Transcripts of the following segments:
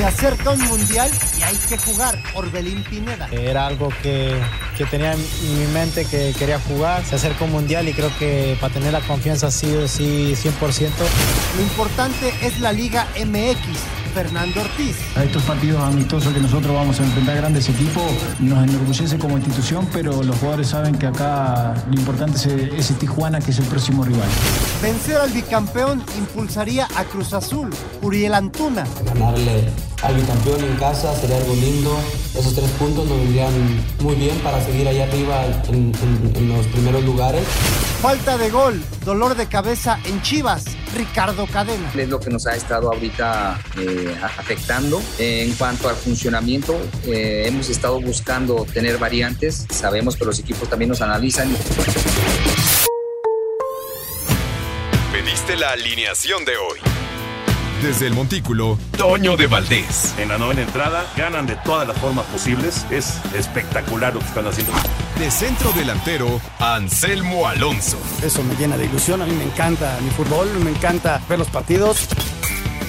Se acerca un mundial y hay que jugar. Orbelín Pineda. Era algo que, que tenía en mi mente que quería jugar. Se acerca un mundial y creo que para tener la confianza así, sí 100%. Lo importante es la Liga MX. Fernando Ortiz. A estos partidos amistosos que nosotros vamos a enfrentar grandes equipos nos enorgullece como institución, pero los jugadores saben que acá lo importante es ese Tijuana que es el próximo rival. Vencer al bicampeón impulsaría a Cruz Azul, Uriel Antuna. Ganarle al bicampeón en casa sería algo lindo. Esos tres puntos nos vendrían muy bien para seguir allá arriba en, en los primeros lugares. Falta de gol, dolor de cabeza en Chivas, Ricardo Cadena. Es lo que nos ha estado ahorita eh, afectando. en cuanto al funcionamiento, eh, hemos estado buscando tener variantes. Sabemos que los equipos también nos analizan. Pediste la alineación de hoy. Desde el Montículo, Toño de Valdés. En la novena entrada, ganan de todas las formas posibles. Es espectacular lo que están haciendo. De centro delantero, Anselmo Alonso. Eso me llena de ilusión. A mí me encanta mi fútbol, me encanta ver los partidos.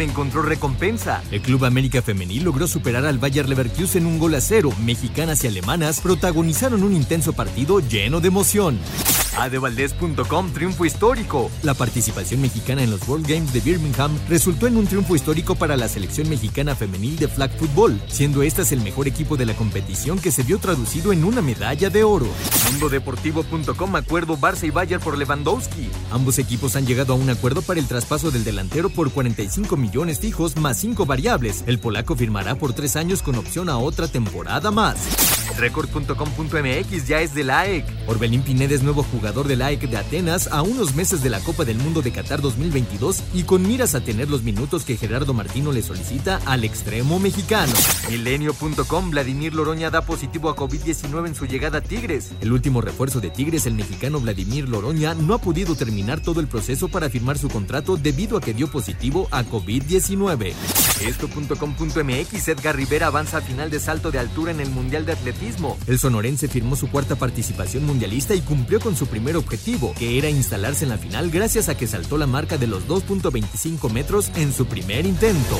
Encontró recompensa. El Club América Femenil logró superar al Bayer Leverkusen un gol a cero. Mexicanas y alemanas protagonizaron un intenso partido lleno de emoción. Adevaldez.com triunfo histórico. La participación mexicana en los World Games de Birmingham resultó en un triunfo histórico para la selección mexicana femenil de flag football, siendo estas el mejor equipo de la competición que se vio traducido en una medalla de oro. Mundodeportivo.com acuerdo Barça y Bayern por Lewandowski. Ambos equipos han llegado a un acuerdo para el traspaso del delantero por 45 millones fijos más 5 variables. El polaco firmará por 3 años con opción a otra temporada más. Record.com.mx ya es de la AEC. Orbelín Pineda es nuevo jugador de la AEC de Atenas a unos meses de la Copa del Mundo de Qatar 2022 y con miras a tener los minutos que Gerardo Martino le solicita al extremo mexicano. Milenio.com Vladimir Loroña da positivo a COVID-19 en su llegada a Tigres. El último refuerzo de Tigres, el mexicano Vladimir Loroña, no ha podido terminar todo el proceso para firmar su contrato debido a que dio positivo a COVID-19. Esto.com.mx Edgar Rivera avanza a final de salto de altura en el Mundial de Atletismo el sonorense firmó su cuarta participación mundialista y cumplió con su primer objetivo, que era instalarse en la final gracias a que saltó la marca de los 2.25 metros en su primer intento.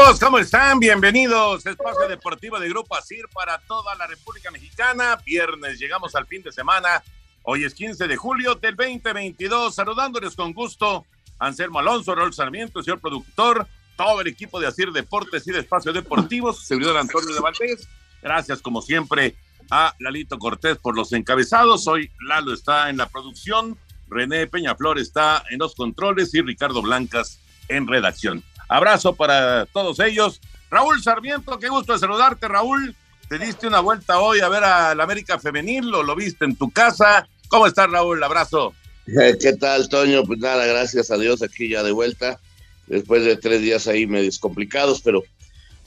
Amigos, ¿cómo están? Bienvenidos. Espacio Deportivo de Grupo ASIR para toda la República Mexicana. Viernes, llegamos al fin de semana. Hoy es 15 de julio del 2022. Saludándoles con gusto. Anselmo Alonso, Raúl Sarmiento, señor productor, todo el equipo de ASIR Deportes y de Espacio Deportivo, su servidor Antonio de Valdés. Gracias, como siempre, a Lalito Cortés por los encabezados. Hoy Lalo está en la producción, René Peñaflor está en los controles y Ricardo Blancas en redacción. Abrazo para todos ellos. Raúl Sarmiento, qué gusto saludarte, Raúl. Te diste una vuelta hoy a ver al América Femenil, lo, lo viste en tu casa. ¿Cómo estás, Raúl? Abrazo. Eh, ¿Qué tal, Toño? Pues nada, gracias a Dios aquí ya de vuelta. Después de tres días ahí medios complicados, pero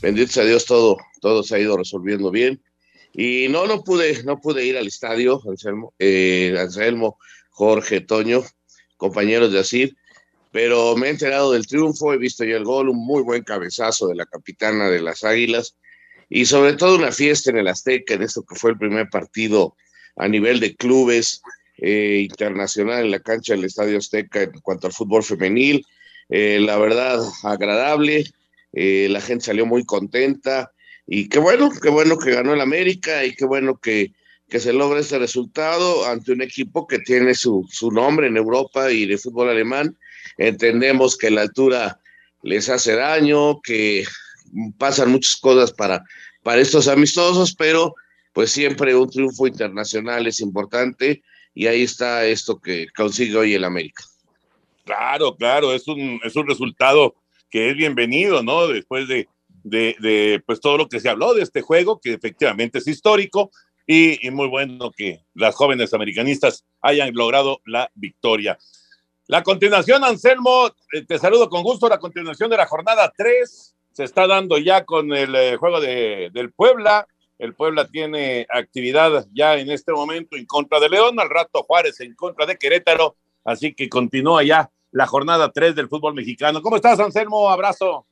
bendito sea Dios, todo, todo se ha ido resolviendo bien. Y no, no pude, no pude ir al estadio, Anselmo, eh, Anselmo, Jorge, Toño, compañeros de Asir pero me he enterado del triunfo, he visto ya el gol, un muy buen cabezazo de la capitana de las Águilas y sobre todo una fiesta en el Azteca, en esto que fue el primer partido a nivel de clubes eh, internacional en la cancha del Estadio Azteca en cuanto al fútbol femenil. Eh, la verdad, agradable, eh, la gente salió muy contenta y qué bueno, qué bueno que ganó el América y qué bueno que que se logre este resultado ante un equipo que tiene su, su nombre en Europa y de fútbol alemán. Entendemos que la altura les hace daño, que pasan muchas cosas para, para estos amistosos, pero pues siempre un triunfo internacional es importante y ahí está esto que consigue hoy el América. Claro, claro, es un, es un resultado que es bienvenido, ¿no? Después de, de, pues todo lo que se habló de este juego, que efectivamente es histórico, y, muy bueno que las jóvenes americanistas hayan logrado la victoria. La continuación, Anselmo, eh, te saludo con gusto. La continuación de la jornada 3 se está dando ya con el eh, juego de, del Puebla. El Puebla tiene actividad ya en este momento en contra de León, al rato Juárez en contra de Querétaro. Así que continúa ya la jornada 3 del fútbol mexicano. ¿Cómo estás, Anselmo? Abrazo.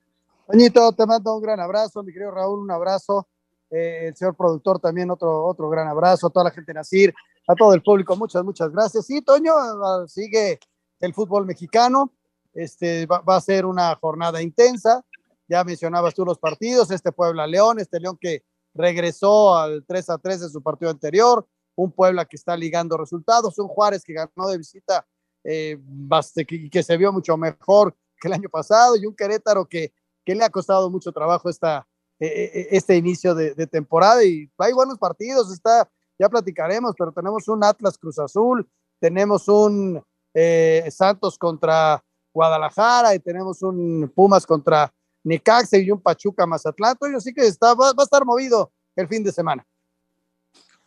Toñito, te mando un gran abrazo, mi querido Raúl, un abrazo eh, el señor productor también otro, otro gran abrazo, a toda la gente de Nacir, a todo el público, muchas, muchas gracias. Sí, Toño, ah, sigue el fútbol mexicano, este, va, a ser una jornada intensa, ya mencionabas tú los partidos, este Puebla León, este León que regresó al 3 a 3 de su partido anterior, un Puebla que está ligando resultados, un Juárez que ganó de visita eh, que, que, se vio mucho mejor que el año pasado y un Querétaro que, que le ha costado mucho trabajo esta, e, e, e, este inicio de, temporada y hay buenos partidos, está, ya platicaremos, pero tenemos un Atlas Cruz Azul, tenemos un eh, Santos contra Guadalajara y tenemos un Pumas contra Necaxa y un Pachuca Mazatlán, así que está, va, a estar movido el fin de semana.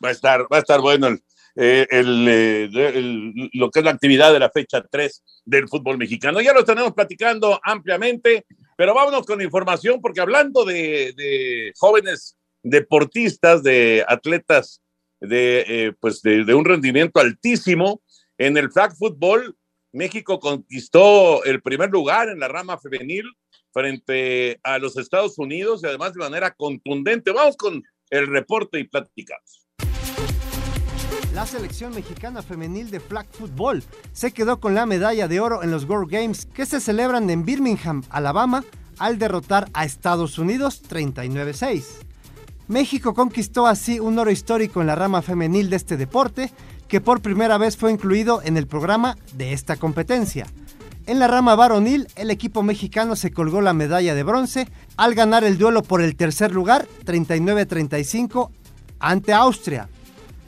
Va a estar, va a estar bueno eh, eh, lo que es la actividad de la fecha 3 del fútbol mexicano. Ya lo tenemos platicando ampliamente. Pero vámonos con información, porque hablando de, jóvenes deportistas, de atletas de, pues de, un rendimiento altísimo, en el flag football, México conquistó el primer lugar en la rama femenil frente a los Estados Unidos y además de manera contundente. Vamos con el reporte y platicamos. La selección mexicana femenil de flag football se quedó con la medalla de oro en los World Games que se celebran en Birmingham, Alabama, al derrotar a Estados Unidos 39-6. México conquistó así un oro histórico en la rama femenil de este deporte, que por primera vez fue incluido en el programa de esta competencia. En la rama varonil, el equipo mexicano se colgó la medalla de bronce al ganar el duelo por el tercer lugar 39-35 ante Austria,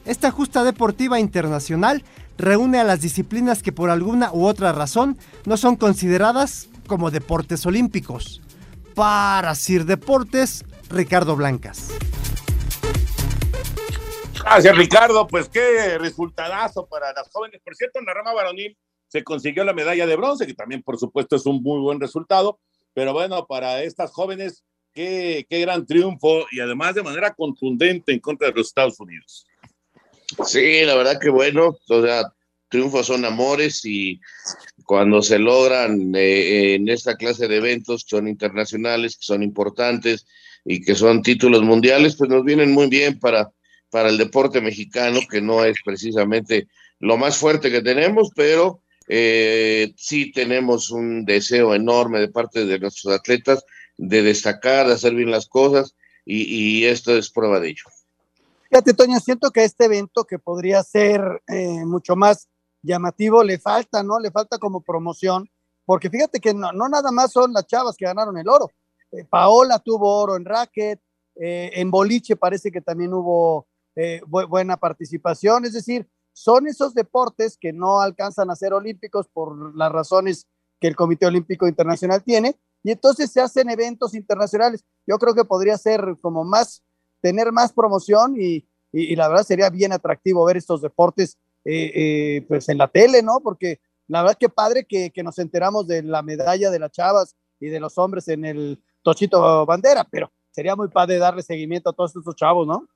esta justa deportiva internacional reúne a las disciplinas que por alguna u otra razón no son consideradas como deportes olímpicos. Para Sir Deportes, Ricardo Blancas. Gracias, Ricardo. Pues qué resultadazo para las jóvenes. Por cierto, en la rama varonil se consiguió la medalla de bronce, que también, por supuesto, es un muy buen resultado. Pero bueno, para estas jóvenes, qué, qué gran triunfo y además de manera contundente en contra de los Estados Unidos. Sí, la verdad que bueno, o sea, triunfos son amores y cuando se logran eh, en esta clase de eventos que son internacionales, que son importantes y que son títulos mundiales, pues nos vienen muy bien para, para el deporte mexicano, que no es precisamente lo más fuerte que tenemos, pero eh, sí tenemos un deseo enorme de parte de nuestros atletas de destacar, de hacer bien las cosas y esto es prueba de ello. Fíjate, Toño, siento que este evento que podría ser eh, mucho más llamativo le falta, ¿no? Le falta como promoción, porque fíjate que no, nada más son las chavas que ganaron el oro. Eh, Paola tuvo oro en racket, eh, en boliche parece que también hubo buena participación, es decir, son esos deportes que no alcanzan a ser olímpicos por las razones que el Comité Olímpico Internacional tiene, y entonces se hacen eventos internacionales. Yo creo que podría ser como más tener más promoción y, la verdad sería bien atractivo ver estos deportes eh, eh, pues en la tele, ¿no? Porque la verdad que padre que, nos enteramos de la medalla de las chavas y de los hombres en el Tochito Bandera, pero sería muy padre darle seguimiento a todos estos chavos, ¿no?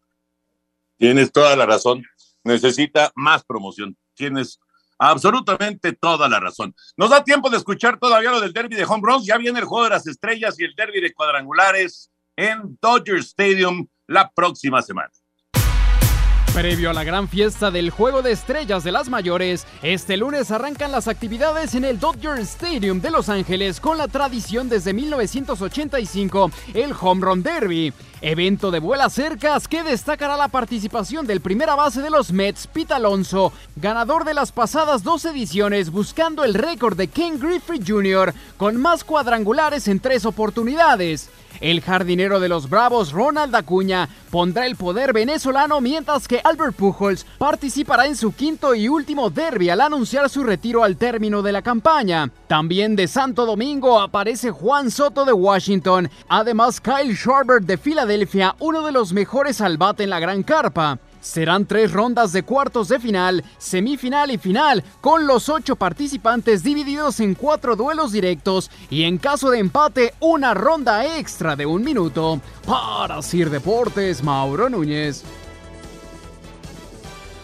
Tienes toda la razón. Necesita más promoción. Tienes absolutamente toda la razón. Nos da tiempo de escuchar todavía lo del derby de home runs. Ya viene el juego de las estrellas y el derby de cuadrangulares en Dodger Stadium la próxima semana. Previo a la gran fiesta del Juego de Estrellas de las Mayores, este lunes arrancan las actividades en el Dodger Stadium de Los Ángeles con la tradición desde 1985, el Home Run Derby. Evento de vuelas cercas que destacará la participación del primera base de los Mets, Pete Alonso, ganador de las pasadas dos ediciones, buscando el récord de Ken Griffey Jr. con más cuadrangulares en tres oportunidades. El jardinero de los Bravos, Ronald Acuña, pondrá el poder venezolano mientras que Albert Pujols participará en su quinto y último derby al anunciar su retiro al término de la campaña. También de Santo Domingo aparece Juan Soto de Washington, además Kyle Schwarber de Filadelfia, uno de los mejores al bate en la gran carpa. Serán tres rondas de cuartos de final, semifinal y final, con los ocho participantes divididos en cuatro duelos directos y en caso de empate una ronda extra de un minuto. Para Sir Deportes, Mauro Núñez.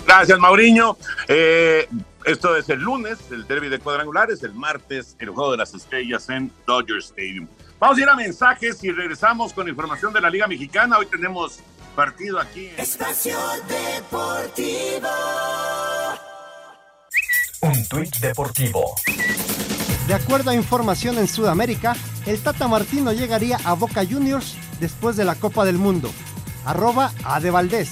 Gracias, Mauriño. Eh, esto es el lunes, el derby de cuadrangulares, el martes, el juego de las estrellas en Dodger Stadium. Vamos a ir a mensajes y regresamos con información de la Liga Mexicana. Hoy tenemos partido aquí. Espacio Deportivo. Un tuit deportivo. De acuerdo a información en Sudamérica, el Tata Martino llegaría a Boca Juniors después de la Copa del Mundo. Arroba a de Valdés.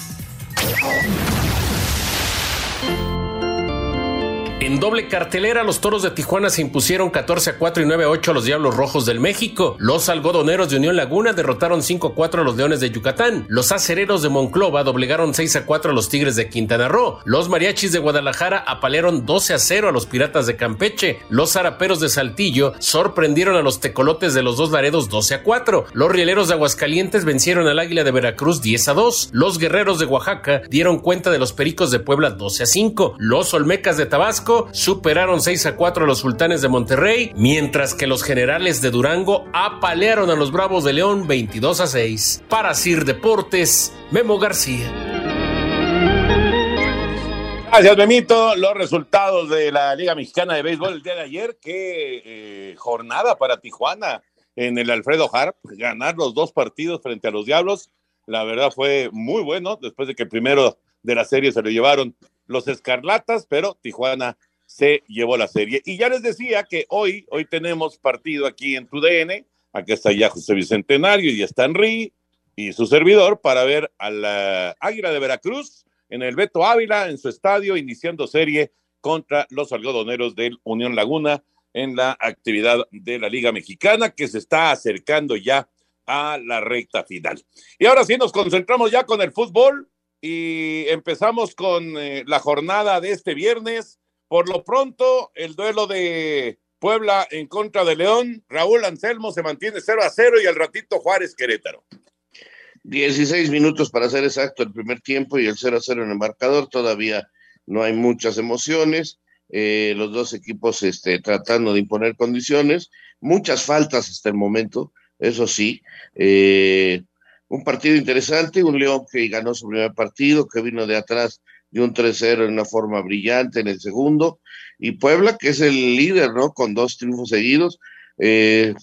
En doble cartelera, los toros de Tijuana se impusieron 14 a 4 y 9 a 8 a los Diablos Rojos del México. Los algodoneros de Unión Laguna derrotaron 5 a 4 a los Leones de Yucatán. Los acereros de Monclova doblegaron 6 a 4 a los Tigres de Quintana Roo. Los mariachis de Guadalajara apalearon 12 a 0 a los Piratas de Campeche. Los zaraperos de Saltillo sorprendieron a los tecolotes de los dos Laredos 12 a 4. Los rieleros de Aguascalientes vencieron al Águila de Veracruz 10 a 2. Los guerreros de Oaxaca dieron cuenta de los Pericos de Puebla 12 a 5. Los Olmecas de Tabasco superaron 6 a 4 a los Sultanes de Monterrey, mientras que los Generales de Durango apalearon a los Bravos de León 22 a 6. Para Sir Deportes, Memo García. Gracias, Memito. Los resultados de la Liga Mexicana de Béisbol el día de ayer. Qué eh, jornada para Tijuana en el Alfredo Harp. Ganar los dos partidos frente a los Diablos. La verdad fue muy bueno después de que primero de la serie se lo llevaron los Escarlatas, pero Tijuana se llevó la serie. Y ya les decía que hoy, hoy tenemos partido aquí en tu DN. Aquí está ya José Bicentenario y está Henry y su servidor para ver a la Águila de Veracruz en el Beto Ávila en su estadio, iniciando serie contra los algodoneros del Unión Laguna en la actividad de la Liga Mexicana que se está acercando ya a la recta final. Y ahora sí nos concentramos ya con el fútbol y empezamos con eh, la jornada de este viernes. Por lo pronto, el duelo de Puebla en contra de León, Raúl Anselmo se mantiene 0 a 0 y al ratito Juárez Querétaro. 16 minutos para ser exacto el primer tiempo y el 0 a 0 en el marcador. Todavía no hay muchas emociones. Eh, los dos equipos este, tratando de imponer condiciones. Muchas faltas hasta el momento, eso sí. Eh, un partido interesante, un León que ganó su primer partido, que vino de atrás de un 3-0 en una forma brillante en el segundo, y Puebla, que es el líder, ¿no? Con dos triunfos seguidos, eh,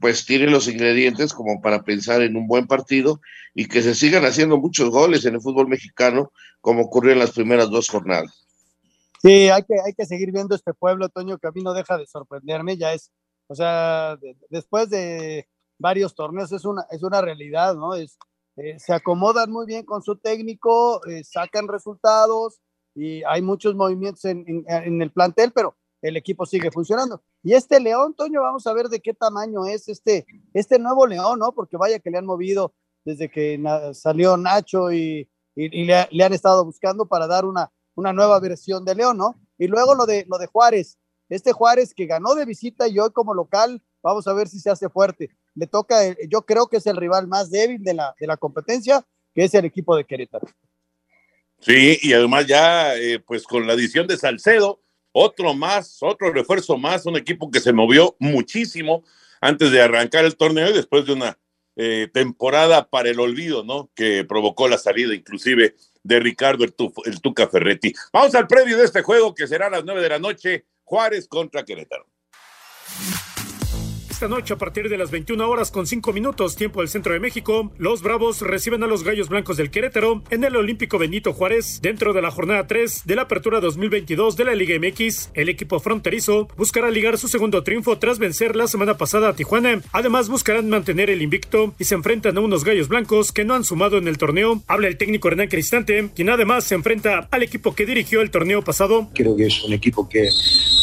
pues tiene los ingredientes como para pensar en un buen partido y que se sigan haciendo muchos goles en el fútbol mexicano, como ocurrió en las primeras dos jornadas. Sí, hay que, hay que seguir viendo este pueblo, Toño, que a mí no deja de sorprenderme, ya es, o sea, después de varios torneos, es una, es una realidad, ¿no? Es, eh, se acomodan muy bien con su técnico, eh, sacan resultados y hay muchos movimientos en, en, el plantel, pero el equipo sigue funcionando. Y este León, Toño, vamos a ver de qué tamaño es este, este nuevo León, ¿no? Porque vaya que le han movido desde que salió Nacho y, y, le, le, han estado buscando para dar una, una nueva versión de León, ¿no? Y luego lo de, lo de Juárez, este Juárez que ganó de visita y hoy como local, vamos a ver si se hace fuerte le toca, yo creo que es el rival más débil de la, de la competencia, que es el equipo de Querétaro. Sí, y además ya, eh, pues con la adición de Salcedo, otro más, otro refuerzo más, un equipo que se movió muchísimo antes de arrancar el torneo y después de una eh, temporada para el olvido, ¿no? Que provocó la salida inclusive de Ricardo el, el Tuca Ferretti. Vamos al previo de este juego que será a las nueve de la noche, Juárez contra Querétaro. Esta noche a partir de las 21 horas con 5 minutos tiempo del centro de México, los Bravos reciben a los Gallos Blancos del Querétaro en el Olímpico Benito Juárez dentro de la jornada 3 de la apertura 2022 de la Liga MX. El equipo fronterizo buscará ligar su segundo triunfo tras vencer la semana pasada a Tijuana. Además buscarán mantener el invicto y se enfrentan a unos Gallos Blancos que no han sumado en el torneo. Habla el técnico Hernán Cristante, quien además se enfrenta al equipo que dirigió el torneo pasado. Creo que es un equipo que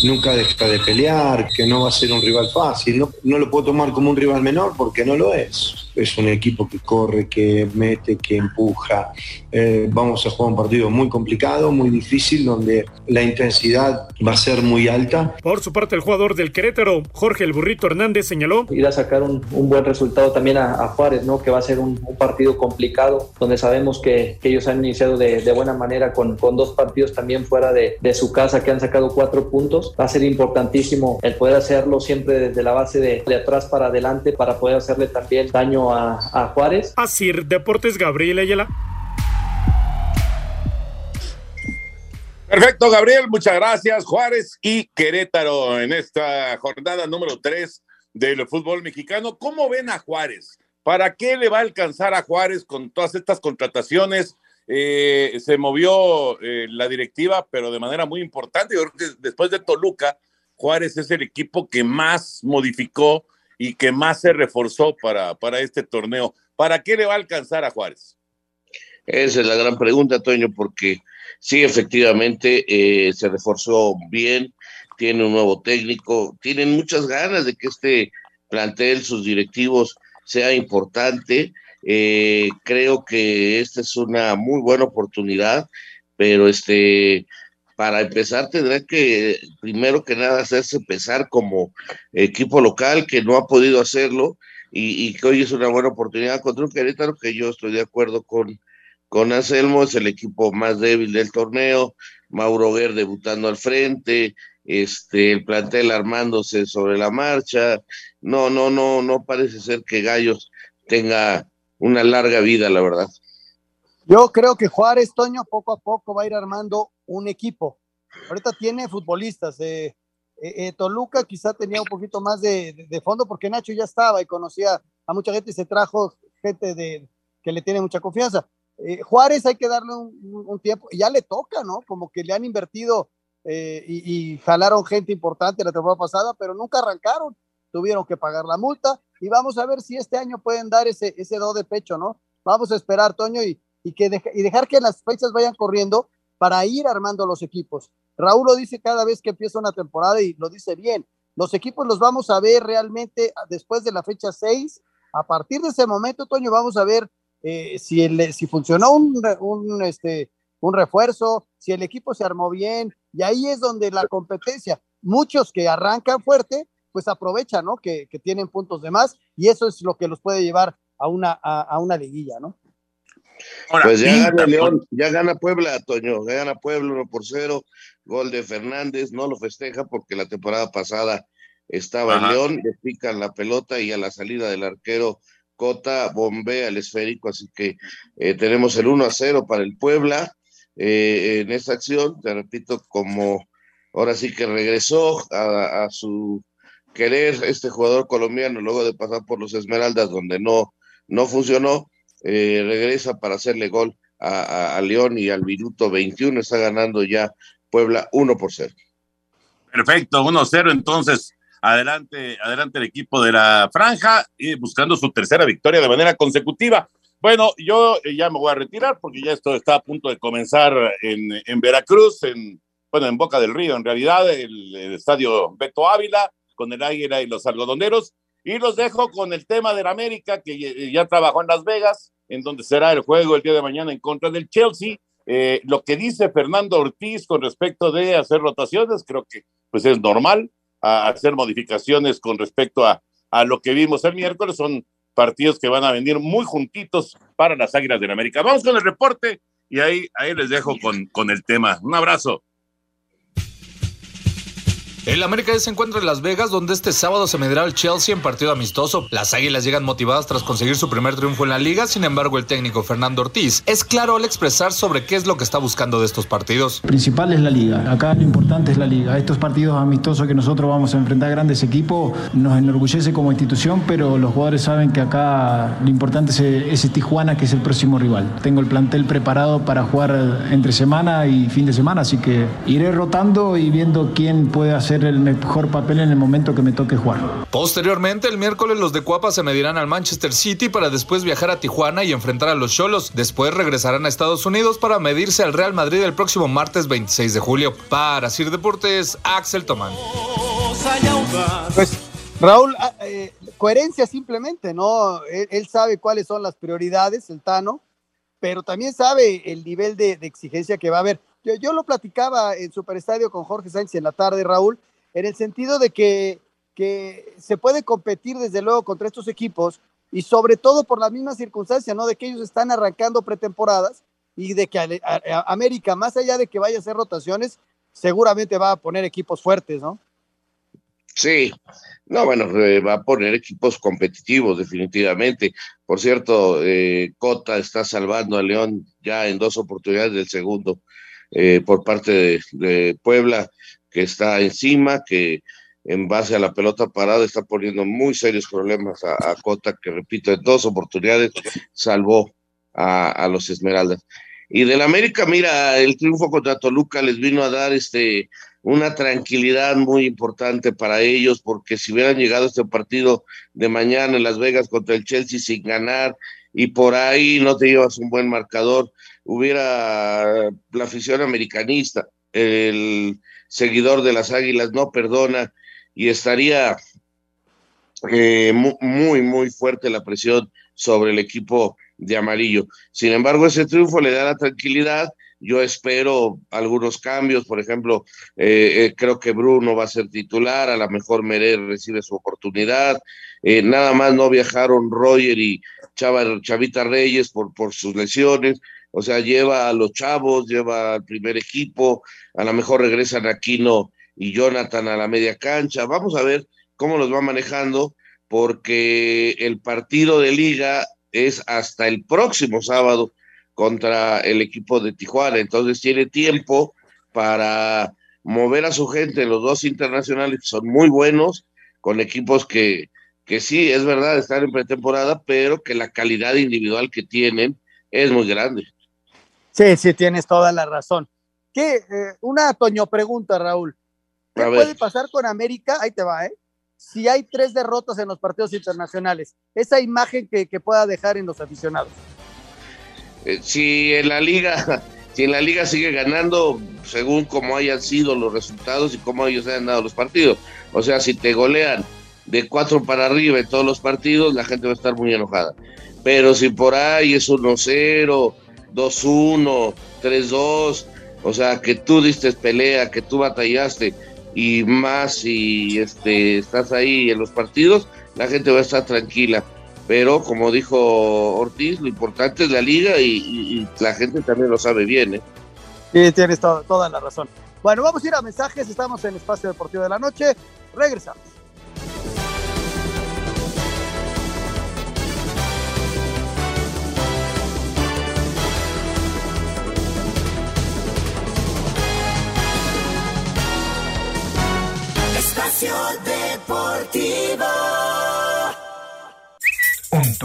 nunca deja de pelear, que no va a ser un rival fácil. No, no lo puedo tomar como un rival menor porque no lo es. Es un equipo que corre, que mete, que empuja. Eh, vamos a jugar un partido muy complicado, muy difícil, donde la intensidad va a ser muy alta. Por su parte, el jugador del Querétaro, Jorge el Burrito Hernández, señaló. Ir a sacar un, un buen resultado también a, a, Juárez, ¿no? que va a ser un, un partido complicado, donde sabemos que, que ellos han iniciado de, de buena manera con, con, dos partidos también fuera de, de, su casa, que han sacado cuatro puntos. Va a ser importantísimo el poder hacerlo siempre desde la base de, de atrás para adelante para poder hacerle también daño a, a Juárez. Así, Deportes Gabriel Ayala. Perfecto, Gabriel, muchas gracias. Juárez y Querétaro en esta jornada número 3 del fútbol mexicano. ¿Cómo ven a Juárez? ¿Para qué le va a alcanzar a Juárez con todas estas contrataciones? Eh, se movió eh, la directiva, pero de manera muy importante. Yo creo que después de Toluca, Juárez es el equipo que más modificó y que más se reforzó para, para este torneo. ¿Para qué le va a alcanzar a Juárez? Esa es la gran pregunta, Toño, porque sí, efectivamente, eh, se reforzó bien, tiene un nuevo técnico, tienen muchas ganas de que este plantel, sus directivos, sea importante. Eh, creo que esta es una muy buena oportunidad, pero este, para empezar tendrá que, primero que nada, hacerse pesar como equipo local que no ha podido hacerlo y, que hoy es una buena oportunidad contra un Querétaro que yo estoy de acuerdo con con Anselmo, es el equipo más débil del torneo, Mauro Ver debutando al frente, este, el plantel armándose sobre la marcha. No, no, no, no parece ser que Gallos tenga una larga vida, la verdad. Yo creo que Juárez, Toño, poco a poco va a ir armando un equipo. Ahorita tiene futbolistas. Eh, eh, Toluca quizá tenía un poquito más de, fondo porque Nacho ya estaba y conocía a mucha gente y se trajo gente de, que le tiene mucha confianza. Eh, Juárez hay que darle un, tiempo, ya le toca, ¿no? Como que le han invertido eh, y, y, jalaron gente importante la temporada pasada, pero nunca arrancaron, tuvieron que pagar la multa y vamos a ver si este año pueden dar ese, ese do de pecho, ¿no? Vamos a esperar, Toño, y, y que y dejar que las fechas vayan corriendo para ir armando los equipos. Raúl lo dice cada vez que empieza una temporada y lo dice bien. Los equipos los vamos a ver realmente después de la fecha 6. A partir de ese momento, Toño, vamos a ver eh, si, el, si funcionó un, este, un refuerzo, si el equipo se armó bien, y ahí es donde la competencia, muchos que arrancan fuerte, pues aprovechan, ¿no? Que, tienen puntos de más, y eso es lo que los puede llevar a una, a una liguilla, ¿no? Ahora, pues ya gana León, ya gana Puebla, Toño, ya gana Puebla 1 por 0, gol de Fernández, no lo festeja porque la temporada pasada estaba Ajá. en León, le pican la pelota y a la salida del arquero Cota bombea el esférico, así que eh, tenemos el 1 a 0 para el Puebla eh, en esta acción, te repito, como ahora sí que regresó a, a, su querer este jugador colombiano luego de pasar por los Esmeraldas donde no, no funcionó, eh, regresa para hacerle gol a, a, León y al minuto 21 está ganando ya Puebla 1 por 0. Perfecto, 1-0 entonces adelante, adelante el equipo de la franja y buscando su tercera victoria de manera consecutiva. Bueno, yo ya me voy a retirar porque ya esto está a punto de comenzar en, en Veracruz, en, bueno, en Boca del Río, en realidad, el, el, estadio Beto Ávila, con el Águila y los algodoneros. Y los dejo con el tema del América, que ya trabajó en Las Vegas, en donde será el juego el día de mañana en contra del Chelsea. Eh, lo que dice Fernando Ortiz con respecto de hacer rotaciones, creo que pues es normal hacer modificaciones con respecto a, a lo que vimos el miércoles. Son partidos que van a venir muy juntitos para las Águilas del América. Vamos con el reporte y ahí, ahí les dejo con, con el tema. Un abrazo. El América se encuentra en Las Vegas, donde este sábado se medirá el Chelsea en partido amistoso. Las Águilas llegan motivadas tras conseguir su primer triunfo en la liga, sin embargo el técnico Fernando Ortiz es claro al expresar sobre qué es lo que está buscando de estos partidos. Principal es la liga, acá lo importante es la liga. Estos partidos amistosos que nosotros vamos a enfrentar grandes equipos nos enorgullece como institución, pero los jugadores saben que acá lo importante es, es Tijuana, que es el próximo rival. Tengo el plantel preparado para jugar entre semana y fin de semana, así que iré rotando y viendo quién puede hacer el mejor papel en el momento que me toque jugar. Posteriormente, el miércoles los de Cuapa se medirán al Manchester City para después viajar a Tijuana y enfrentar a los Cholos. Después regresarán a Estados Unidos para medirse al Real Madrid el próximo martes 26 de julio. Para Sir Deportes, Axel Tomán. Pues Raúl, ah, eh, coherencia simplemente, ¿no? Él, sabe cuáles son las prioridades, el Tano, pero también sabe el nivel de, exigencia que va a haber. Yo, yo, lo platicaba en Superestadio con Jorge Sánchez en la tarde, Raúl, en el sentido de que, que se puede competir desde luego contra estos equipos y sobre todo por la misma circunstancia, ¿no? De que ellos están arrancando pretemporadas y de que América, más allá de que vaya a hacer rotaciones, seguramente va a poner equipos fuertes, ¿no? Sí, no, bueno, eh, va a poner equipos competitivos, definitivamente. Por cierto, eh, Cota está salvando a León ya en dos oportunidades del segundo eh, por parte de, Puebla que está encima, que en base a la pelota parada está poniendo muy serios problemas a, Cota, que repito, en dos oportunidades salvó a, los Esmeraldas. Y del América, mira, el triunfo contra Toluca les vino a dar este una tranquilidad muy importante para ellos, porque si hubieran llegado a este partido de mañana en Las Vegas contra el Chelsea sin ganar y por ahí no te llevas un buen marcador, hubiera la afición americanista, el seguidor de las Águilas no perdona y estaría eh, muy, muy fuerte la presión sobre el equipo de amarillo. Sin embargo, ese triunfo le da la tranquilidad. Yo espero algunos cambios, por ejemplo, eh, eh, creo que Bruno va a ser titular, a lo mejor Merer recibe su oportunidad. nada más no viajaron Roger y Chavita Reyes por, por sus lesiones. O sea, lleva a los chavos, lleva al primer equipo, a lo mejor regresan Aquino y Jonathan a la media cancha. Vamos a ver cómo los va manejando, porque el partido de liga es hasta el próximo sábado contra el equipo de Tijuana. Entonces tiene tiempo para mover a su gente. Los dos internacionales son muy buenos, con equipos que, que sí, es verdad, están en pretemporada, pero que la calidad individual que tienen es muy grande. Sí, sí, tienes toda la razón. ¿Qué? Eh, una Toño pregunta, Raúl. ¿Qué puede pasar con América? Ahí te va, ¿eh? Si hay tres derrotas en los partidos internacionales, esa imagen que, pueda dejar en los aficionados. Eh, si en la liga, si en la liga sigue ganando, según cómo hayan sido los resultados y cómo ellos hayan dado los partidos. O sea, si te golean de cuatro para arriba en todos los partidos, la gente va a estar muy enojada. Pero si por ahí es 1-0 2-1, 3-2, o sea, que tú diste pelea, que tú batallaste y más si este, estás ahí en los partidos, la gente va a estar tranquila. Pero como dijo Ortiz, lo importante es la liga y, la gente también lo sabe bien. ¿eh? Sí, tienes toda la razón. Bueno, vamos a ir a mensajes, estamos en Espacio Deportivo de la Noche, regresamos.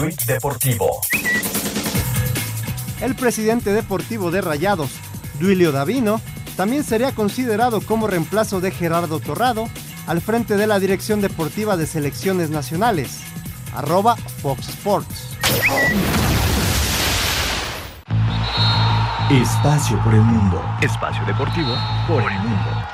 Tuit deportivo. El presidente deportivo de Rayados, Duilio Davino, también sería considerado como reemplazo de Gerardo Torrado al frente de la dirección deportiva de selecciones nacionales. Arroba Fox Sports. Espacio por el mundo. Espacio deportivo por el mundo.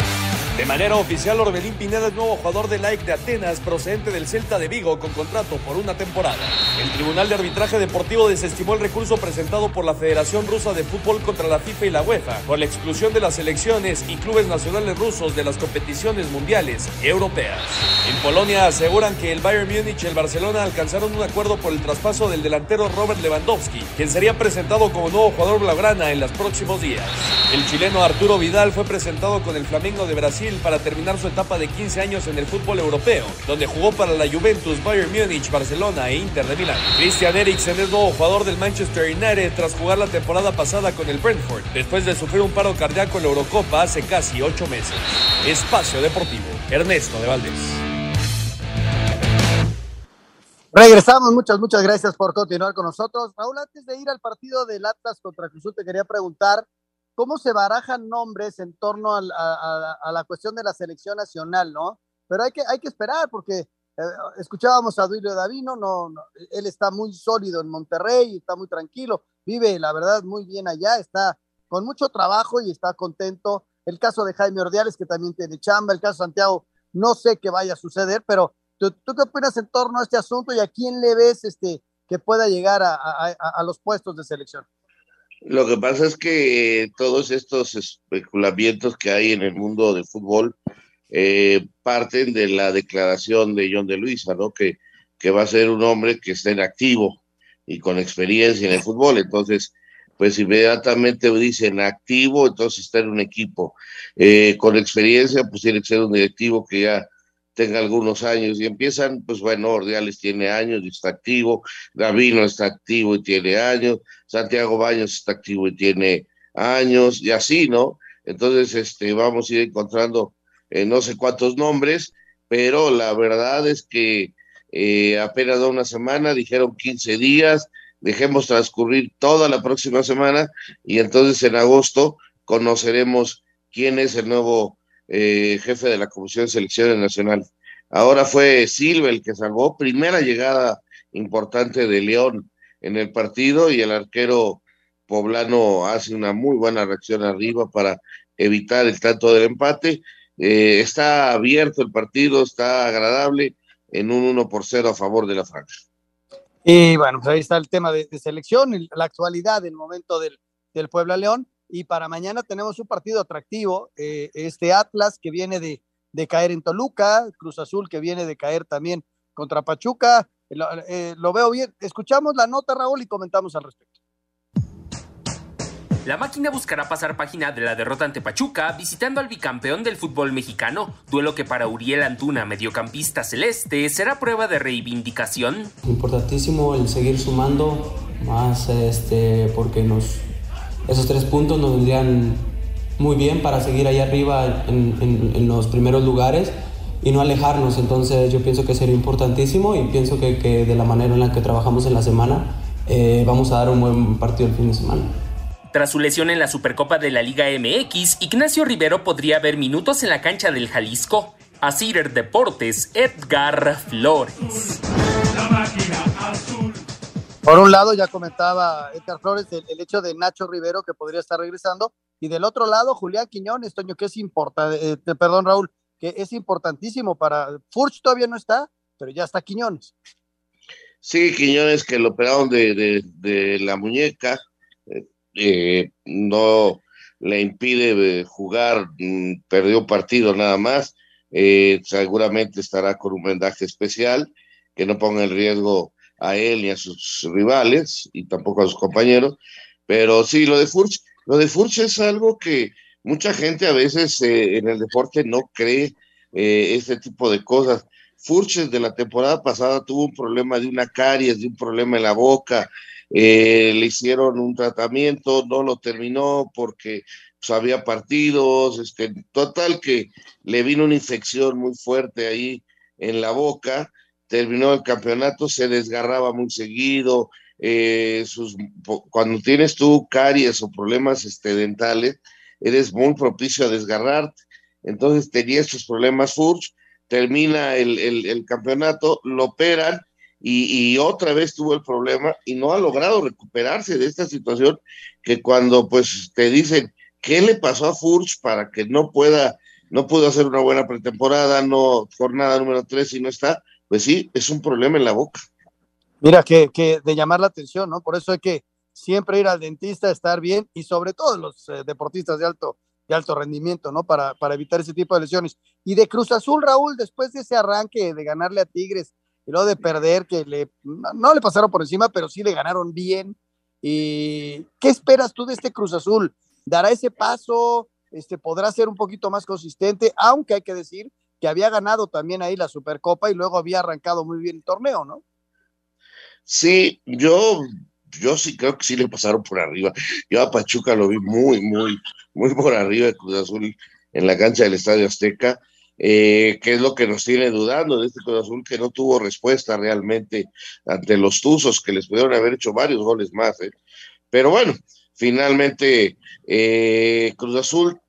De manera oficial, Orbelín Pineda es nuevo jugador de Like de Atenas, procedente del Celta de Vigo, con contrato por una temporada. El Tribunal de Arbitraje Deportivo desestimó el recurso presentado por la Federación Rusa de Fútbol contra la FIFA y la UEFA por la exclusión de las selecciones y clubes nacionales rusos de las competiciones mundiales y europeas. En Polonia aseguran que el Bayern Múnich y el Barcelona alcanzaron un acuerdo por el traspaso del delantero Robert Lewandowski, quien sería presentado como nuevo jugador blaugrana en los próximos días. El chileno Arturo Vidal fue presentado con el Flamengo de Brasil Para terminar su etapa de 15 años en el fútbol europeo, donde jugó para la Juventus, Bayern Múnich, Barcelona e Inter de Milán. Christian Eriksen es nuevo jugador del Manchester United tras jugar la temporada pasada con el Brentford, después de sufrir un paro cardíaco en la Eurocopa hace casi ocho meses. Espacio Deportivo, Ernesto de Valdés. Regresamos, muchas, muchas gracias por continuar con nosotros. Raúl, antes de ir al partido del Atlas contra Cruzul, te quería preguntar cómo se barajan nombres en torno al, a, a, la cuestión de la selección nacional, ¿no? Pero hay que, hay que esperar porque eh, escuchábamos a Duilio Davino, no, no, él está muy sólido en Monterrey, está muy tranquilo, vive, la verdad, muy bien allá, está con mucho trabajo y está contento. El caso de Jaime Ordiales, que también tiene chamba, el caso de Santiago, no sé qué vaya a suceder, pero ¿Tú, ¿Tú, qué opinas en torno a este asunto y a quién le ves este, que pueda llegar a, a, a, los puestos de selección? Lo que pasa es que todos estos especulamientos que hay en el mundo del fútbol eh, parten de la declaración de John de Luisa, ¿no? Que, que va a ser un hombre que esté en activo y con experiencia en el fútbol. Entonces, pues inmediatamente dicen activo, entonces está en un equipo. Eh, con experiencia, pues tiene que ser un directivo que ya tenga algunos años y empiezan, pues bueno, Ordiales tiene años y está activo, Gavino está activo y tiene años, Santiago Baños está activo y tiene años, y así, ¿no? Entonces, este, vamos a ir encontrando eh, no sé cuántos nombres, pero la verdad es que eh, apenas da una semana, dijeron 15 días, dejemos transcurrir toda la próxima semana y entonces en agosto conoceremos quién es el nuevo eh, jefe de la Comisión de Selecciones Nacional. Ahora fue Silva el que salvó, primera llegada importante de León en el partido y el arquero poblano hace una muy buena reacción arriba para evitar el tanto del empate. Eh, está abierto el partido, está agradable en un 1 por 0 a favor de la franja. Y bueno, pues ahí está el tema de, de selección, la actualidad, el momento del, del Puebla León. Y para mañana tenemos un partido atractivo, eh, este Atlas que viene de, de, caer en Toluca, Cruz Azul que viene de caer también contra Pachuca. Lo, eh, lo veo bien. Escuchamos la nota, Raúl, y comentamos al respecto. La máquina buscará pasar página de la derrota ante Pachuca visitando al bicampeón del fútbol mexicano, duelo que para Uriel Antuna, mediocampista celeste, será prueba de reivindicación. Importantísimo el seguir sumando más este porque nos esos tres puntos nos vendrían muy bien para seguir ahí arriba en, en, en, los primeros lugares y no alejarnos. Entonces yo pienso que sería importantísimo y pienso que, que de la manera en la que trabajamos en la semana eh, vamos a dar un buen partido el fin de semana. Tras su lesión en la Supercopa de la Liga MX, Ignacio Rivero podría ver minutos en la cancha del Jalisco. A Cider Deportes, Edgar Flores. Por un lado, ya comentaba Edgar Flores el, hecho de Nacho Rivero que podría estar regresando, y del otro lado, Julián Quiñones, Toño, que es importante, eh, perdón, Raúl, que es importantísimo para. Furch todavía no está, pero ya está Quiñones. Sí, Quiñones que lo operaron de, de, de la muñeca, eh, eh, no le impide jugar, mm, perdió partido nada más, seguramente estará con un vendaje especial que no ponga en riesgo a él ni a sus rivales y tampoco a sus compañeros. Pero sí, lo de Furch, lo de Furch es algo que mucha gente a veces eh, en el deporte no cree eh, este tipo de cosas. Furch de la temporada pasada tuvo un problema de una caries, de un problema en la boca, eh, le hicieron un tratamiento, no lo terminó porque pues, había partidos, este, total que le vino una infección muy fuerte ahí en la boca terminó el campeonato, se desgarraba muy seguido, eh, cuando tienes tú caries o problemas este, dentales, eres muy propicio a desgarrarte. Entonces tenía estos problemas Furch, termina el, el, campeonato, lo operan y, otra vez tuvo el problema y no ha logrado recuperarse de esta situación que cuando pues te dicen qué le pasó a Furch para que no pueda, no pudo hacer una buena pretemporada, no, jornada número tres y no está, pues sí, es un problema en la boca. Mira, que, que de llamar la atención, ¿no? Por eso hay que siempre ir al dentista, estar bien y sobre todo los eh, deportistas de alto, de alto rendimiento, ¿no? Para, para evitar ese tipo de lesiones. Y de Cruz Azul, Raúl, después de ese arranque de ganarle a Tigres y luego de perder, que le, no le pasaron por encima, pero sí le ganaron bien. ¿Y qué esperas tú de este Cruz Azul? ¿Dará ese paso? este, podrá ser un poquito más consistente, aunque hay que decir que había ganado también ahí la Supercopa y luego había arrancado muy bien el torneo, ¿no? Sí, yo, yo sí creo que sí le pasaron por arriba. Yo a Pachuca lo vi muy, muy, muy por arriba de Cruz Azul en la cancha del Estadio Azteca, eh, que es lo que nos tiene dudando de este Cruz Azul que no tuvo respuesta realmente ante los Tuzos, que les pudieron haber hecho varios goles más. ¿eh? Pero bueno, finalmente eh, Cruz Azul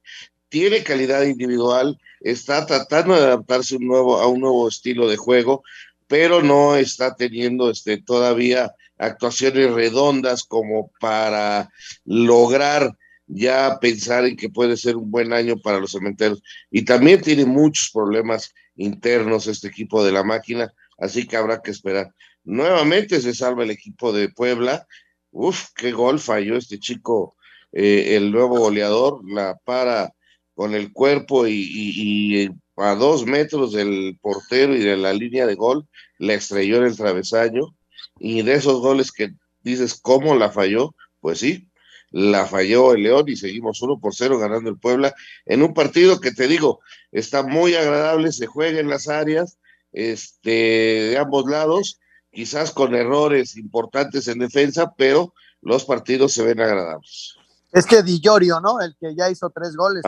tiene calidad individual, está tratando de adaptarse un nuevo, a un nuevo estilo de juego, pero no está teniendo este, todavía actuaciones redondas como para lograr ya pensar en que puede ser un buen año para los cementeros. Y también tiene muchos problemas internos este equipo de la máquina, así que habrá que esperar. Nuevamente se salva el equipo de Puebla. Uf, qué gol falló este chico, eh, el nuevo goleador, la para con el cuerpo y, a dos metros del portero y de la línea de gol, la estrelló en el travesaño. Y de esos goles que dices, ¿cómo la falló? Pues sí, la falló el León y seguimos uno por cero ganando el Puebla en un partido que te digo, está muy agradable, se juega en las áreas este, de ambos lados, quizás con errores importantes en defensa, pero los partidos se ven agradables. Es que Di Llorio, ¿no? El que ya hizo tres goles.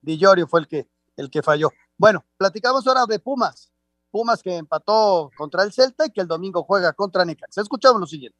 Di Llorio fue el que, el que falló. Bueno, platicamos ahora de Pumas. Pumas que empató contra el Celta y que el domingo juega contra Necaxa. Escuchamos lo siguiente.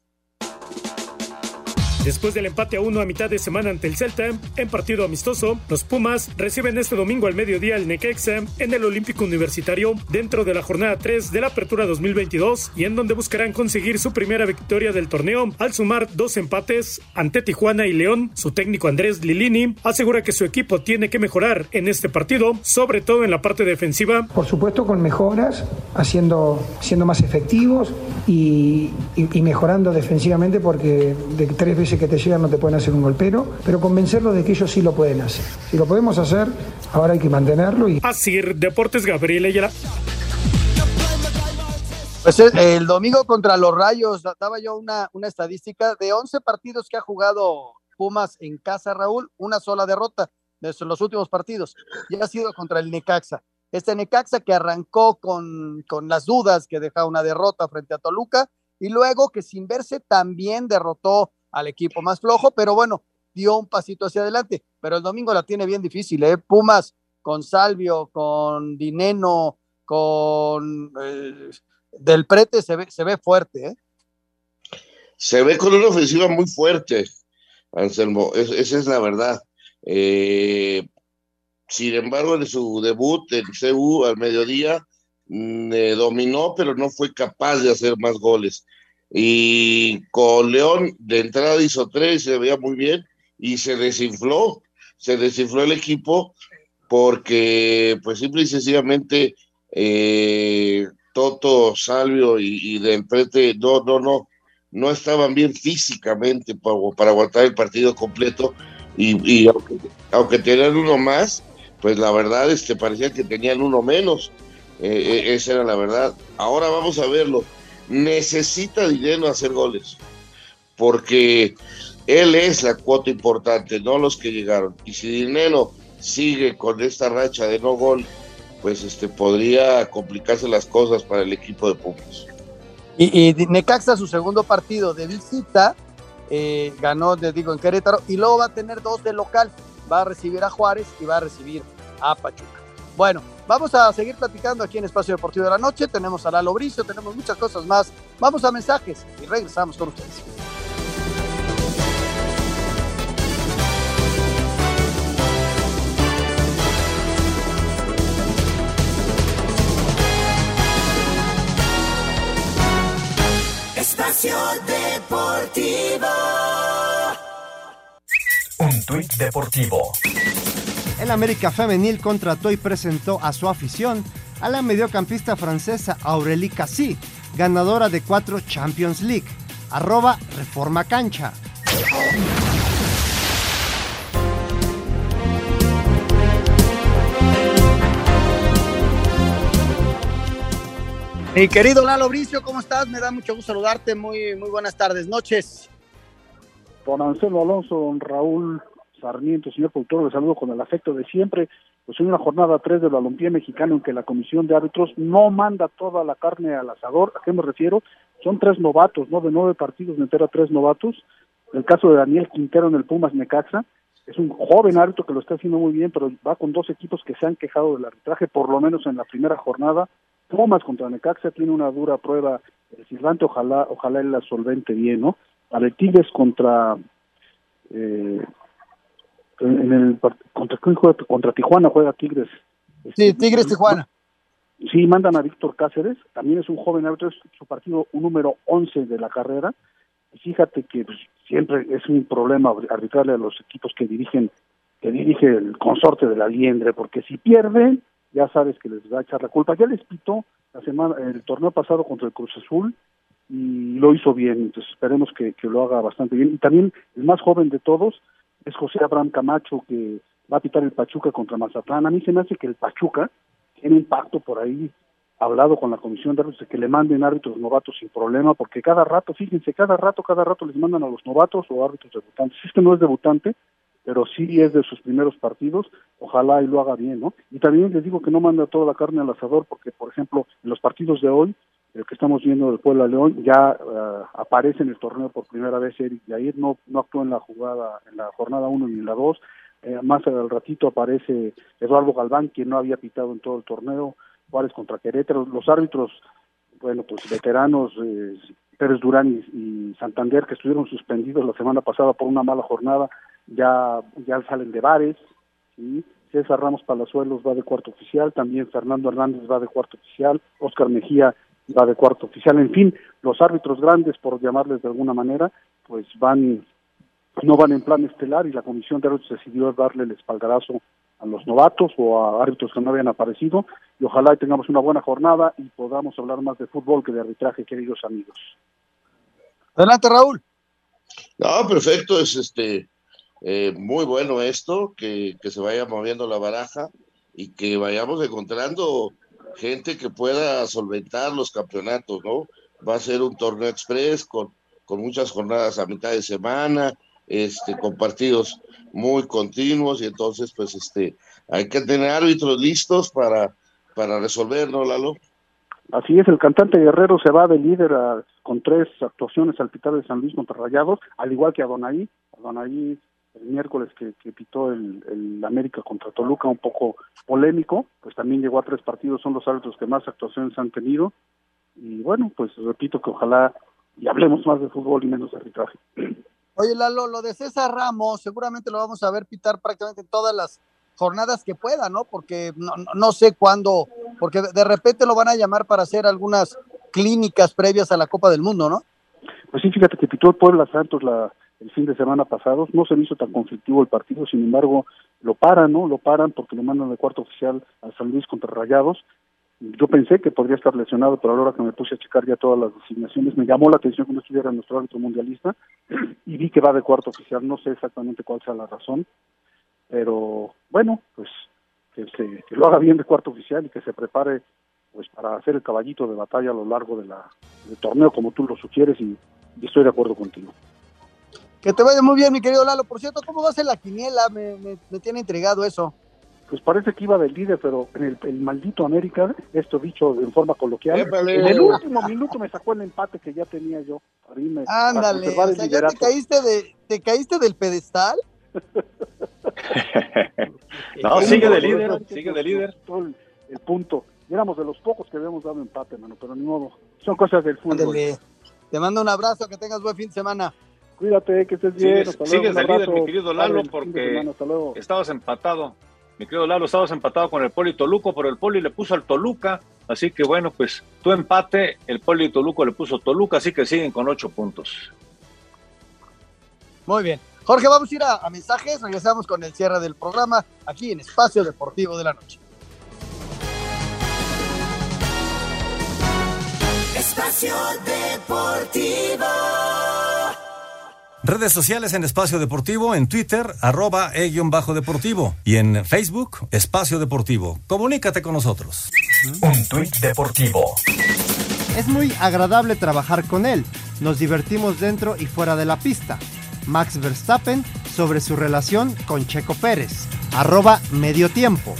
Después del empate a uno a mitad de semana ante el Celta, en partido amistoso, los Pumas reciben este domingo al mediodía el Necaxa en el Olímpico Universitario dentro de la jornada 3 de la Apertura 2022 y en donde buscarán conseguir su primera victoria del torneo al sumar dos empates ante Tijuana y León. Su técnico Andrés Lilini asegura que su equipo tiene que mejorar en este partido, sobre todo en la parte defensiva. Por supuesto con mejoras, haciendo, siendo más efectivos y, y, y mejorando defensivamente porque de tres veces que te llegan no te pueden hacer un golpero, pero convencerlos de que ellos sí lo pueden hacer. Si lo podemos hacer, ahora hay que mantenerlo. Y... Así, Deportes Gabriel Ayala. Pues el domingo contra los Rayos, daba yo una, una estadística de 11 partidos que ha jugado Pumas en casa, Raúl, una sola derrota de los últimos partidos, y ha sido contra el Necaxa. Este Necaxa que arrancó con, con las dudas que deja una derrota frente a Toluca, y luego que sin verse también derrotó al equipo más flojo, pero bueno, dio un pasito hacia adelante. Pero el domingo la tiene bien difícil, ¿eh? Pumas con Salvio, con Dineno, con eh, Del Prete se ve, se ve fuerte, ¿eh? Se ve con una ofensiva muy fuerte, Anselmo, es, esa es la verdad. Eh, sin embargo, en su debut en CU al mediodía, mm, eh, dominó, pero no fue capaz de hacer más goles. Y con León de entrada hizo tres, se veía muy bien y se desinfló, se desinfló el equipo porque pues simple y sencillamente eh, Toto, Salvio y, y Del Prete no, no, no, no estaban bien físicamente para, para aguantar el partido completo y, aunque, tenían uno más, pues la verdad este, parecía que tenían uno menos, eh, eh, esa era la verdad. Ahora vamos a verlo necesita dinero hacer goles, porque él es la cuota importante, no los que llegaron. Y si Dinero sigue con esta racha de no gol, pues este podría complicarse las cosas para el equipo de Pumas. Y, y Necaxa su segundo partido de visita eh, ganó, te digo, en Querétaro y luego va a tener dos de local. Va a recibir a Juárez y va a recibir a Pachuca. Bueno, vamos a seguir platicando aquí en Espacio Deportivo de la Noche. Tenemos a Lalo Bricio, tenemos muchas cosas más. Vamos a mensajes y regresamos con ustedes. Espacio Deportivo. Un tuit deportivo. El América Femenil contrató y presentó a su afición a la mediocampista francesa Aurélie Cassi, ganadora de cuatro Champions League. Arroba Reforma Cancha. Mi querido Lalo Bricio, ¿cómo estás? Me da mucho gusto saludarte. Muy, muy buenas tardes, noches. Don Anselmo Alonso, don Raúl Sarmiento, señor productor, le saludo con el afecto de siempre. Pues en una jornada 3 del balompié mexicano en que la comisión de árbitros no manda toda la carne al asador. ¿A qué me refiero? Son tres novatos, ¿no? De nueve partidos, entera tres novatos. El caso de Daniel Quintero en el Pumas Necaxa. Es un joven árbitro que lo está haciendo muy bien, pero va con dos equipos que se han quejado del arbitraje, por lo menos en la primera jornada. Pumas contra Necaxa tiene una dura prueba el silbante, ojalá, ojalá él la solvente bien, ¿no? Para el contra eh, en el contra, contra Tijuana juega Tigres. Sí, Tigres Tijuana. Sí, mandan a Víctor Cáceres, también es un joven árbitro, es su partido un número 11 de la carrera. Y fíjate que pues, siempre es un problema arbitrarle a los equipos que dirigen que dirige el consorte de la liendre, porque si pierden, ya sabes que les va a echar la culpa. Ya les pitó la semana, el torneo pasado contra el Cruz Azul y lo hizo bien, entonces esperemos que, que lo haga bastante bien. Y también el más joven de todos es José Abraham Camacho, que va a pitar el Pachuca contra Mazatlán. A mí se me hace que el Pachuca tiene un pacto por ahí hablado con la comisión de árbitros de que le manden árbitros novatos sin problema, porque cada rato, fíjense, cada rato, cada rato les mandan a los novatos o árbitros debutantes. Este no es debutante, pero sí es de sus primeros partidos, ojalá y lo haga bien, ¿no? Y también les digo que no manda toda la carne al asador, porque, por ejemplo, en los partidos de hoy, el que estamos viendo del Puebla León, ya uh, aparece en el torneo por primera vez Eric Yair, no, no actuó en la jugada, en la jornada 1 ni en la 2, eh, más al ratito aparece Eduardo Galván, quien no había pitado en todo el torneo, Juárez contra Querétaro, los árbitros, bueno, pues veteranos, eh, Pérez Durán y, y, Santander, que estuvieron suspendidos la semana pasada por una mala jornada, ya, ya salen de bares, ¿sí? César Ramos Palazuelos va de cuarto oficial, también Fernando Hernández va de cuarto oficial, Oscar Mejía va de cuarto oficial, en fin, los árbitros grandes, por llamarles de alguna manera, pues van, no van en plan estelar y la comisión de árbitros decidió darle el espaldarazo a los novatos o a árbitros que no habían aparecido y ojalá tengamos una buena jornada y podamos hablar más de fútbol que de arbitraje, queridos amigos. Adelante, Raúl. No, perfecto, es este eh, muy bueno esto, que, que se vaya moviendo la baraja y que vayamos encontrando gente que pueda solventar los campeonatos, ¿no? Va a ser un torneo express con, con muchas jornadas a mitad de semana, este, con partidos muy continuos y entonces pues este hay que tener árbitros listos para, para resolver, ¿no, Lalo? Así es, el cantante Guerrero se va de líder con tres actuaciones al pitar de San Luis contra Rayados, al igual que a Donaí. El miércoles que, que pitó el, el, América contra Toluca, un poco polémico, pues también llegó a tres partidos, son los árbitros que más actuaciones han tenido. Y bueno, pues repito que ojalá y hablemos más de fútbol y menos de arbitraje. Oye, Lalo, lo de César Ramos, seguramente lo vamos a ver pitar prácticamente en todas las jornadas que pueda, ¿no? Porque no, no sé cuándo, porque de repente lo van a llamar para hacer algunas clínicas previas a la Copa del Mundo, ¿no? Pues sí, fíjate que pitó el Puebla Santos la, el fin de semana pasado, no se me hizo tan conflictivo el partido, sin embargo, lo paran, ¿no? Lo paran porque lo mandan de cuarto oficial a San Luis contra Rayados. Yo pensé que podría estar lesionado, pero a la hora que me puse a checar ya todas las designaciones, me llamó la atención que no estuviera nuestro árbitro mundialista y vi que va de cuarto oficial, no sé exactamente cuál sea la razón, pero bueno, pues que, se, que lo haga bien de cuarto oficial y que se prepare pues para hacer el caballito de batalla a lo largo de la, del torneo como tú lo sugieres y estoy de acuerdo contigo. Que te vaya muy bien, mi querido Lalo. Por cierto, ¿cómo va a ser la quiniela? Me, me, me tiene intrigado eso. Pues parece que iba del líder, pero en el, el maldito América, esto dicho en forma coloquial, ¡Épale! en el último minuto me sacó el empate que ya tenía yo. Para irme, Ándale, o sea, ¿ya te caíste, de, te caíste del pedestal? no, sigue de líder, sigue de líder. El, el punto. Éramos de los pocos que habíamos dado empate, mano, pero ni modo. Son cosas del fútbol. Ándale. Te mando un abrazo, que tengas buen fin de semana. Cuídate, que estés bien. Sigues, sigues de líder, mi querido Lalo, porque semana, estabas empatado. Mi querido Lalo, estabas empatado con el Poli Toluco, pero el Poli le puso al Toluca. Así que bueno, pues tu empate, el Poli Toluco le puso Toluca, así que siguen con ocho puntos. Muy bien. Jorge, vamos a ir a, a mensajes. Regresamos con el cierre del programa aquí en Espacio Deportivo de la Noche. Espacio Deportivo. Redes sociales en Espacio Deportivo, en Twitter, arroba e-deportivo y en Facebook, Espacio Deportivo. Comunícate con nosotros. Un tuit deportivo. Es muy agradable trabajar con él. Nos divertimos dentro y fuera de la pista. Max Verstappen sobre su relación con Checo Pérez. Arroba medio tiempo.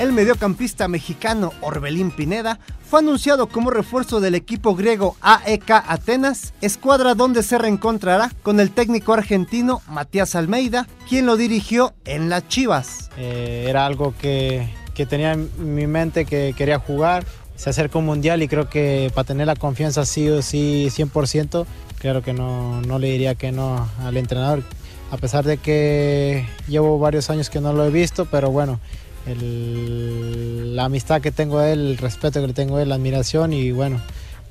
El mediocampista mexicano Orbelín Pineda fue anunciado como refuerzo del equipo griego AEK Atenas, escuadra donde se reencontrará con el técnico argentino Matías Almeida, quien lo dirigió en las Chivas. Eh, era algo que, que tenía en mi mente que quería jugar. Se acerca un mundial y creo que para tener la confianza sí o sí 100%, claro que no, no le diría que no al entrenador. A pesar de que llevo varios años que no lo he visto, pero bueno, el, la amistad que tengo a él, el respeto que le tengo a él, la admiración y bueno,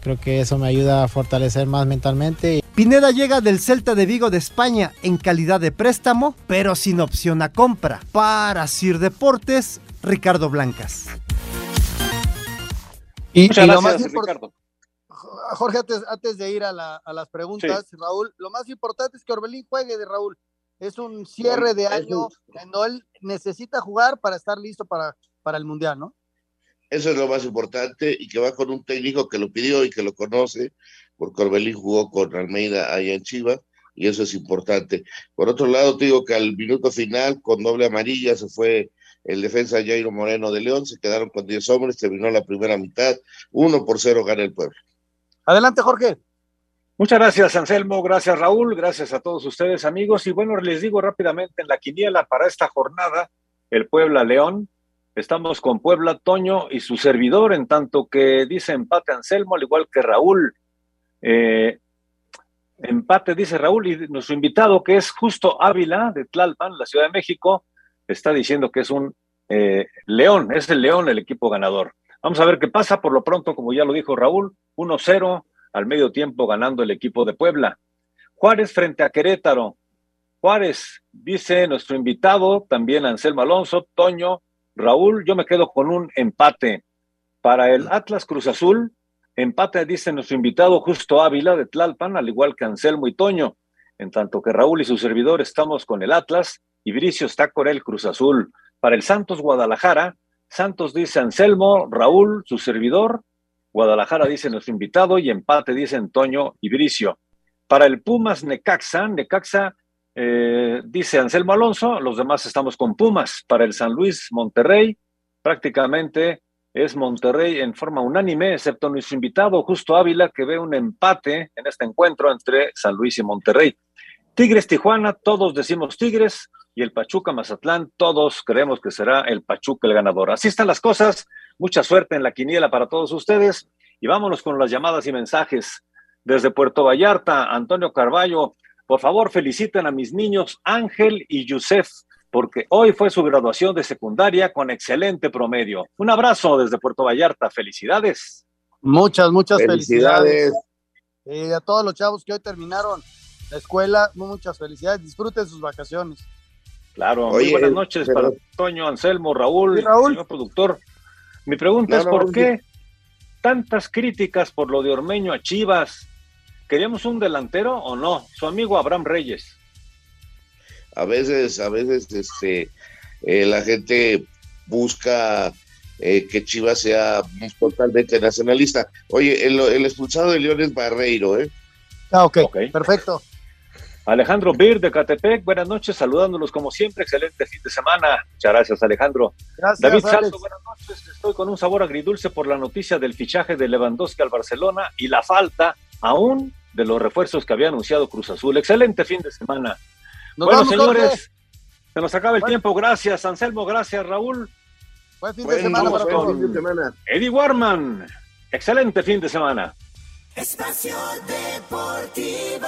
creo que eso me ayuda a fortalecer más mentalmente. Pineda llega del Celta de Vigo de España en calidad de préstamo, pero sin opción a compra. Para Sir Deportes, Ricardo Blancas. Y, Muchas gracias, Ricardo. Jorge, antes, antes de ir a, la, a las preguntas, sí. Raúl, lo más importante es que Orbelín juegue de Raúl. Es un cierre de año no él necesita jugar para estar listo para, para el Mundial, ¿no? Eso es lo más importante y que va con un técnico que lo pidió y que lo conoce, porque Orbelín jugó con Almeida allá en Chivas y eso es importante. Por otro lado, te digo que al minuto final, con doble amarilla, se fue el defensa Jairo Moreno de León, se quedaron con 10 hombres, terminó la primera mitad, uno por cero gana el pueblo. Adelante, Jorge. Muchas gracias, Anselmo. Gracias, Raúl. Gracias a todos ustedes, amigos. Y bueno, les digo rápidamente en la quiniela para esta jornada, el Puebla León. Estamos con Puebla Toño y su servidor, en tanto que dice empate Anselmo, al igual que Raúl. Eh, empate, dice Raúl, y nuestro invitado, que es Justo Ávila, de Tlalpan, la Ciudad de México, está diciendo que es un eh, León, es el León el equipo ganador. Vamos a ver qué pasa. Por lo pronto, como ya lo dijo Raúl, 1-0 al medio tiempo ganando el equipo de Puebla. Juárez frente a Querétaro. Juárez, dice nuestro invitado, también Anselmo Alonso, Toño, Raúl, yo me quedo con un empate. Para el Atlas Cruz Azul, empate, dice nuestro invitado Justo Ávila de Tlalpan, al igual que Anselmo y Toño. En tanto que Raúl y su servidor estamos con el Atlas y Bricio está con el Cruz Azul. Para el Santos Guadalajara, Santos dice Anselmo, Raúl, su servidor, Guadalajara dice nuestro invitado y empate dice Antonio Ibricio. Para el Pumas Necaxa, Necaxa eh, dice Anselmo Alonso, los demás estamos con Pumas. Para el San Luis Monterrey, prácticamente es Monterrey en forma unánime, excepto nuestro invitado Justo Ávila, que ve un empate en este encuentro entre San Luis y Monterrey. Tigres Tijuana, todos decimos Tigres, y el Pachuca Mazatlán, todos creemos que será el Pachuca el ganador. Así están las cosas. Mucha suerte en la quiniela para todos ustedes. Y vámonos con las llamadas y mensajes. Desde Puerto Vallarta, Antonio Carballo, por favor feliciten a mis niños Ángel y Yusef, porque hoy fue su graduación de secundaria con excelente promedio. Un abrazo desde Puerto Vallarta. Felicidades. Muchas, muchas felicidades. felicidades. a todos los chavos que hoy terminaron la escuela, muchas felicidades. Disfruten sus vacaciones. Claro, muy buenas noches para Toño, Anselmo, Raúl, Raúl? señor productor. Mi pregunta es, ¿por qué tantas críticas por lo de Ormeño a Chivas? ¿Queríamos un delantero o no? Su amigo Abraham Reyes. A veces, a veces, este, eh, la gente busca eh, que Chivas sea totalmente nacionalista. Oye, el, expulsado de León es Barreiro, ¿eh? Ah, ok, okay. perfecto. Alejandro Bir de Catepec, buenas noches, saludándolos como siempre, excelente fin de semana. Muchas gracias, Alejandro. Gracias, David. Salto, buenas noches. Estoy con un sabor agridulce por la noticia del fichaje de Lewandowski al Barcelona y la falta aún de los refuerzos que había anunciado Cruz Azul. Excelente fin de semana. Nos bueno, vamos, señores, Jorge. se nos acaba el Bueno. tiempo. Gracias, Anselmo. Gracias, Raúl. Buen fin de semana buen para todos. fin de semana. Eddie Warman. Excelente fin de semana. Espacio Deportivo.